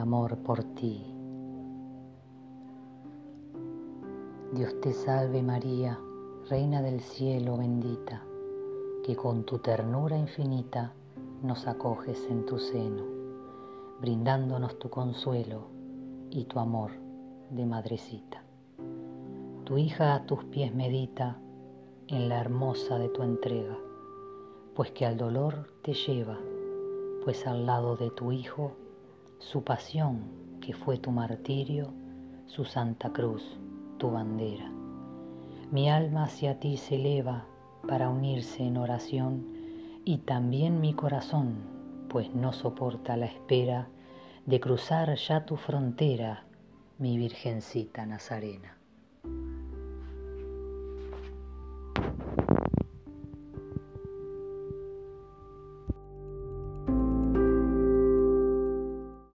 amor por ti. Dios te salve María, Reina del cielo bendita, que con tu ternura infinita nos acoges en tu seno, brindándonos tu consuelo y tu amor de madrecita. Tu hija a tus pies medita en la hermosa de tu entrega, pues que al dolor te lleva, pues al lado de tu hijo, su pasión que fue tu martirio, su santa cruz, tu bandera. Mi alma hacia ti se eleva para unirse en oración y también mi corazón, pues no soporta la espera de cruzar ya tu frontera, mi Virgencita Nazarena.